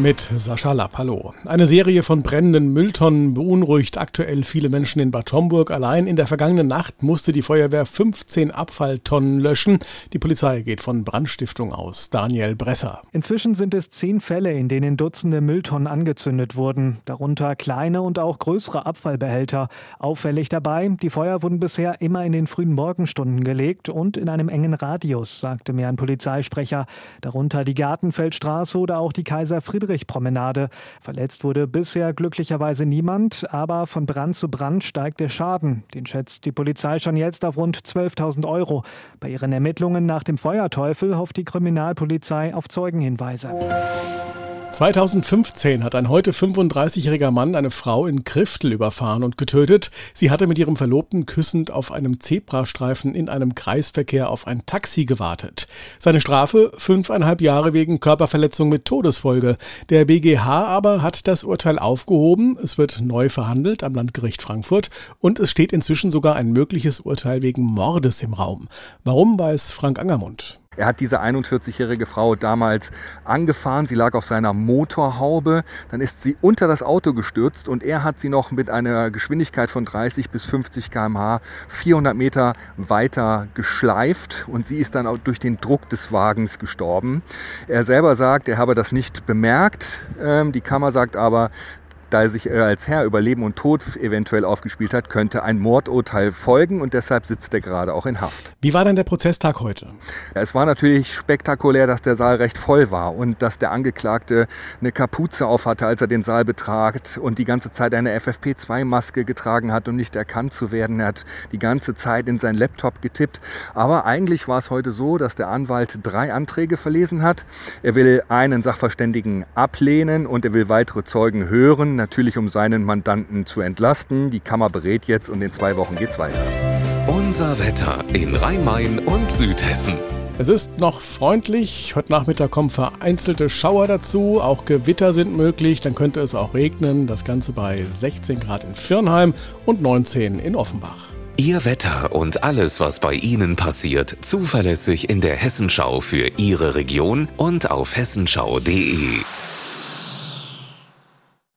Mit Sascha Lapp, hallo. Eine Serie von brennenden Mülltonnen beunruhigt aktuell viele Menschen in Bad Homburg. Allein in der vergangenen Nacht musste die Feuerwehr 15 Abfalltonnen löschen. Die Polizei geht von Brandstiftung aus. Daniel Bresser. Inzwischen sind es zehn Fälle, in denen Dutzende Mülltonnen angezündet wurden. Darunter kleine und auch größere Abfallbehälter. Auffällig dabei, die Feuer wurden bisher immer in den frühen Morgenstunden gelegt und in einem engen Radius, sagte mir ein Polizeisprecher. Darunter die Gartenfeldstraße oder auch die Kaiser Friedrich Friedrich-Promenade. Verletzt wurde bisher glücklicherweise niemand, aber von Brand zu Brand steigt der Schaden. Den schätzt die Polizei schon jetzt auf rund 12.000 Euro. Bei ihren Ermittlungen nach dem Feuerteufel hofft die Kriminalpolizei auf Zeugenhinweise. 2015 hat ein heute 35-jähriger Mann eine Frau in Kriftel überfahren und getötet. Sie hatte mit ihrem Verlobten küssend auf einem Zebrastreifen in einem Kreisverkehr auf ein Taxi gewartet. Seine Strafe fünfeinhalb Jahre wegen Körperverletzung mit Todesfolge. Der BGH aber hat das Urteil aufgehoben. Es wird neu verhandelt am Landgericht Frankfurt und es steht inzwischen sogar ein mögliches Urteil wegen Mordes im Raum. Warum weiß Frank Angermund? Er hat diese 41-jährige Frau damals angefahren. Sie lag auf seiner Motorhaube. Dann ist sie unter das Auto gestürzt und er hat sie noch mit einer Geschwindigkeit von 30 bis 50 km/h 400 Meter weiter geschleift und sie ist dann auch durch den Druck des Wagens gestorben. Er selber sagt, er habe das nicht bemerkt. Ähm, die Kammer sagt aber, da er sich als Herr über Leben und Tod eventuell aufgespielt hat, könnte ein Mordurteil folgen und deshalb sitzt er gerade auch in Haft. Wie war denn der Prozesstag heute? Es war natürlich spektakulär, dass der Saal recht voll war und dass der Angeklagte eine Kapuze aufhatte, als er den Saal betrat und die ganze Zeit eine FFP2-Maske getragen hat, um nicht erkannt zu werden. Er hat die ganze Zeit in seinen Laptop getippt. Aber eigentlich war es heute so, dass der Anwalt drei Anträge verlesen hat. Er will einen Sachverständigen ablehnen und er will weitere Zeugen hören natürlich um seinen Mandanten zu entlasten. Die Kammer berät jetzt und in zwei Wochen geht's weiter. Unser Wetter in Rhein-Main und Südhessen. Es ist noch freundlich. Heute Nachmittag kommen vereinzelte Schauer dazu. Auch Gewitter sind möglich. Dann könnte es auch regnen. Das Ganze bei 16 Grad in Firnheim und 19 in Offenbach. Ihr Wetter und alles, was bei Ihnen passiert, zuverlässig in der Hessenschau für Ihre Region und auf hessenschau.de.